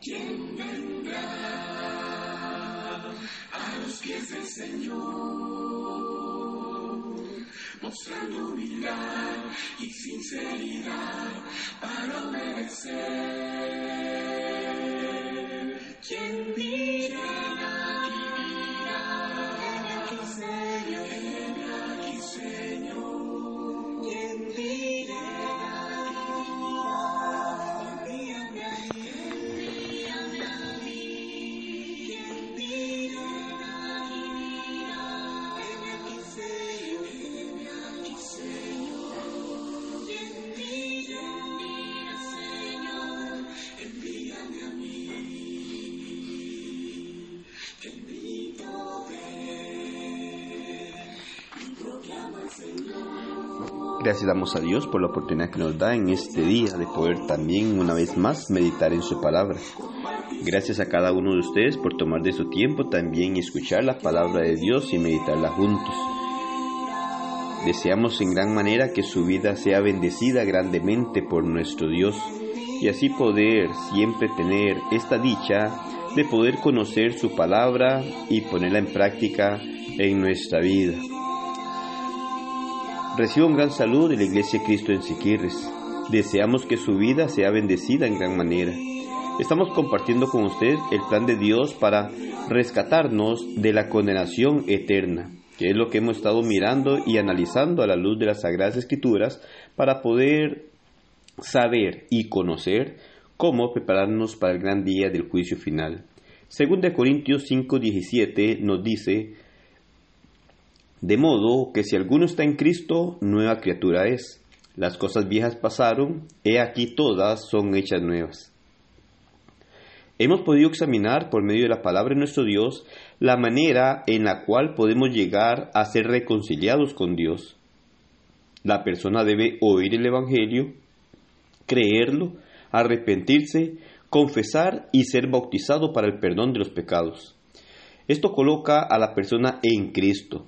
¿Quién vendrá a los pies del Señor? Mostrando humildad y sinceridad para obedecer. Gracias damos a Dios por la oportunidad que nos da en este día de poder también una vez más meditar en su palabra. Gracias a cada uno de ustedes por tomar de su tiempo también escuchar la palabra de Dios y meditarla juntos. Deseamos en gran manera que su vida sea bendecida grandemente por nuestro Dios y así poder siempre tener esta dicha de poder conocer su palabra y ponerla en práctica en nuestra vida. Reciba un gran saludo de la Iglesia Cristo en Siquirres. Deseamos que su vida sea bendecida en gran manera. Estamos compartiendo con usted el plan de Dios para rescatarnos de la condenación eterna, que es lo que hemos estado mirando y analizando a la luz de las Sagradas Escrituras para poder saber y conocer cómo prepararnos para el gran día del juicio final. Según de Corintios 5:17 nos dice, de modo que si alguno está en Cristo, nueva criatura es. Las cosas viejas pasaron, he aquí todas son hechas nuevas. Hemos podido examinar por medio de la palabra de nuestro Dios la manera en la cual podemos llegar a ser reconciliados con Dios. La persona debe oír el Evangelio, creerlo, arrepentirse, confesar y ser bautizado para el perdón de los pecados. Esto coloca a la persona en Cristo,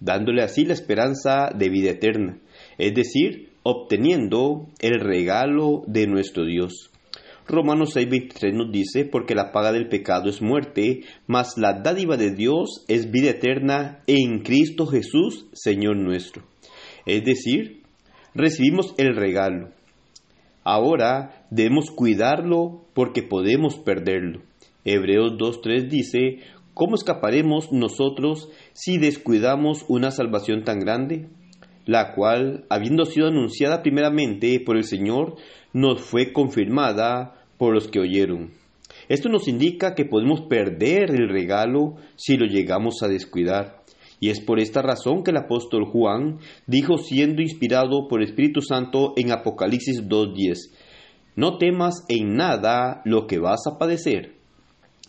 dándole así la esperanza de vida eterna, es decir, obteniendo el regalo de nuestro Dios. Romanos 6:23 nos dice, porque la paga del pecado es muerte, mas la dádiva de Dios es vida eterna en Cristo Jesús, Señor nuestro. Es decir, recibimos el regalo. Ahora debemos cuidarlo porque podemos perderlo. Hebreos 2:3 dice, ¿cómo escaparemos nosotros si descuidamos una salvación tan grande? la cual, habiendo sido anunciada primeramente por el Señor, nos fue confirmada por los que oyeron. Esto nos indica que podemos perder el regalo si lo llegamos a descuidar. Y es por esta razón que el apóstol Juan dijo siendo inspirado por el Espíritu Santo en Apocalipsis 2.10, No temas en nada lo que vas a padecer.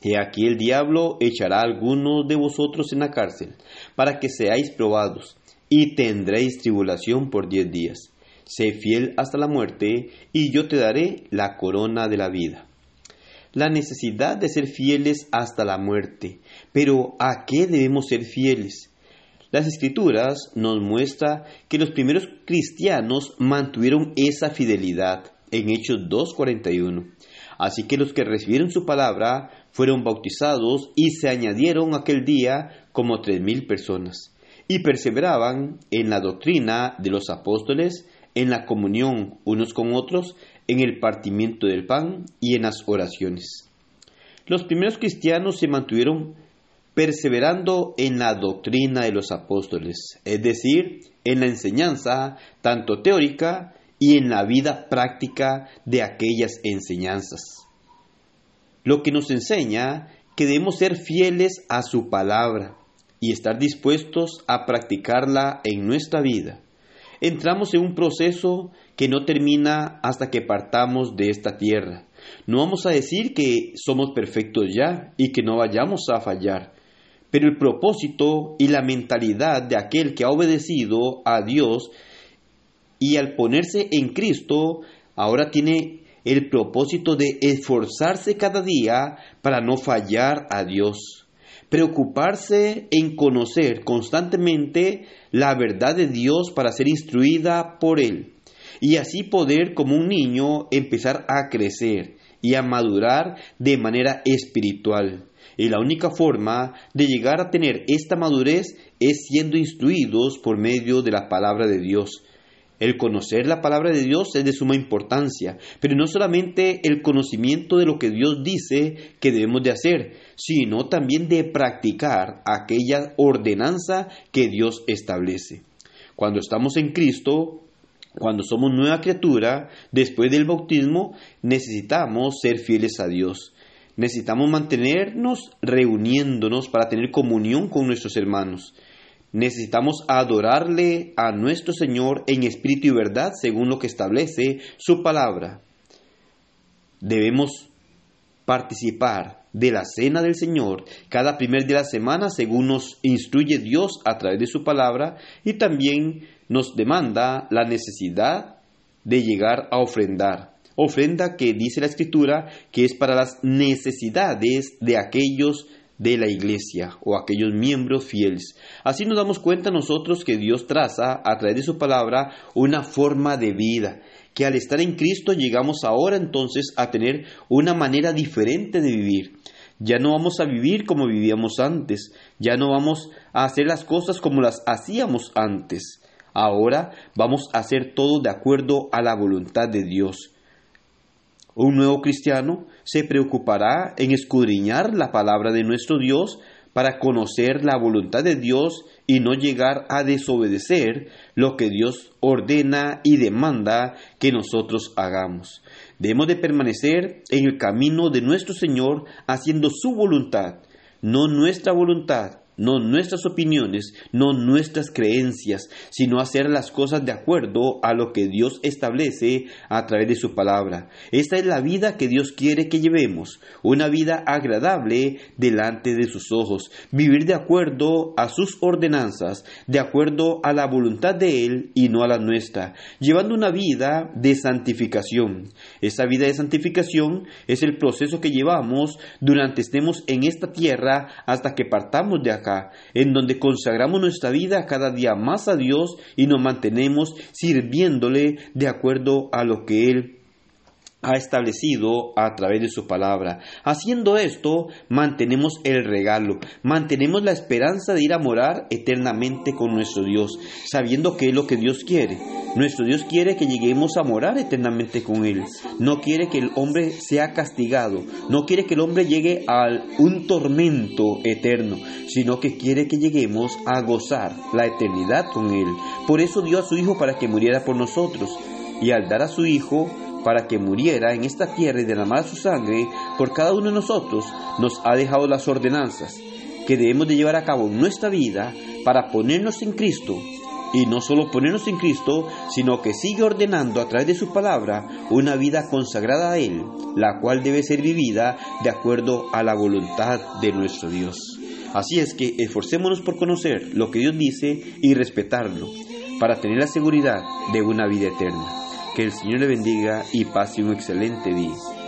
He aquí el diablo echará a algunos de vosotros en la cárcel, para que seáis probados, y tendréis tribulación por diez días. Sé fiel hasta la muerte, y yo te daré la corona de la vida. La necesidad de ser fieles hasta la muerte. Pero ¿a qué debemos ser fieles? Las escrituras nos muestra que los primeros cristianos mantuvieron esa fidelidad en Hechos 2.41. Así que los que recibieron su palabra fueron bautizados y se añadieron aquel día como tres mil personas y perseveraban en la doctrina de los apóstoles, en la comunión unos con otros, en el partimiento del pan y en las oraciones. Los primeros cristianos se mantuvieron perseverando en la doctrina de los apóstoles, es decir, en la enseñanza tanto teórica y en la vida práctica de aquellas enseñanzas. Lo que nos enseña que debemos ser fieles a su palabra, y estar dispuestos a practicarla en nuestra vida. Entramos en un proceso que no termina hasta que partamos de esta tierra. No vamos a decir que somos perfectos ya y que no vayamos a fallar, pero el propósito y la mentalidad de aquel que ha obedecido a Dios y al ponerse en Cristo, ahora tiene el propósito de esforzarse cada día para no fallar a Dios preocuparse en conocer constantemente la verdad de Dios para ser instruida por Él y así poder como un niño empezar a crecer y a madurar de manera espiritual. Y la única forma de llegar a tener esta madurez es siendo instruidos por medio de la palabra de Dios. El conocer la palabra de Dios es de suma importancia, pero no solamente el conocimiento de lo que Dios dice que debemos de hacer, sino también de practicar aquella ordenanza que Dios establece. Cuando estamos en Cristo, cuando somos nueva criatura, después del bautismo, necesitamos ser fieles a Dios. Necesitamos mantenernos reuniéndonos para tener comunión con nuestros hermanos. Necesitamos adorarle a nuestro Señor en espíritu y verdad según lo que establece su palabra. Debemos participar de la cena del Señor cada primer día de la semana según nos instruye Dios a través de su palabra y también nos demanda la necesidad de llegar a ofrendar ofrenda que dice la escritura que es para las necesidades de aquellos de la iglesia o aquellos miembros fieles. Así nos damos cuenta nosotros que Dios traza a través de su palabra una forma de vida, que al estar en Cristo llegamos ahora entonces a tener una manera diferente de vivir. Ya no vamos a vivir como vivíamos antes, ya no vamos a hacer las cosas como las hacíamos antes. Ahora vamos a hacer todo de acuerdo a la voluntad de Dios. Un nuevo cristiano se preocupará en escudriñar la palabra de nuestro Dios para conocer la voluntad de Dios y no llegar a desobedecer lo que Dios ordena y demanda que nosotros hagamos. Debemos de permanecer en el camino de nuestro Señor haciendo su voluntad, no nuestra voluntad, no nuestras opiniones, no nuestras creencias, sino hacer las cosas de acuerdo a lo que Dios establece a través de su palabra. Esta es la vida que Dios quiere que llevemos, una vida agradable delante de sus ojos, vivir de acuerdo a sus ordenanzas, de acuerdo a la voluntad de Él y no a la nuestra, llevando una vida de santificación. Esa vida de santificación es el proceso que llevamos durante estemos en esta tierra hasta que partamos de acá en donde consagramos nuestra vida cada día más a Dios y nos mantenemos sirviéndole de acuerdo a lo que Él ha establecido a través de su palabra. Haciendo esto, mantenemos el regalo, mantenemos la esperanza de ir a morar eternamente con nuestro Dios, sabiendo que es lo que Dios quiere. Nuestro Dios quiere que lleguemos a morar eternamente con Él. No quiere que el hombre sea castigado, no quiere que el hombre llegue a un tormento eterno, sino que quiere que lleguemos a gozar la eternidad con Él. Por eso dio a su Hijo para que muriera por nosotros. Y al dar a su Hijo, para que muriera en esta tierra y derramara su sangre por cada uno de nosotros, nos ha dejado las ordenanzas que debemos de llevar a cabo en nuestra vida para ponernos en Cristo. Y no solo ponernos en Cristo, sino que sigue ordenando a través de su palabra una vida consagrada a Él, la cual debe ser vivida de acuerdo a la voluntad de nuestro Dios. Así es que esforcémonos por conocer lo que Dios dice y respetarlo, para tener la seguridad de una vida eterna. Que el Señor le bendiga y pase un excelente día.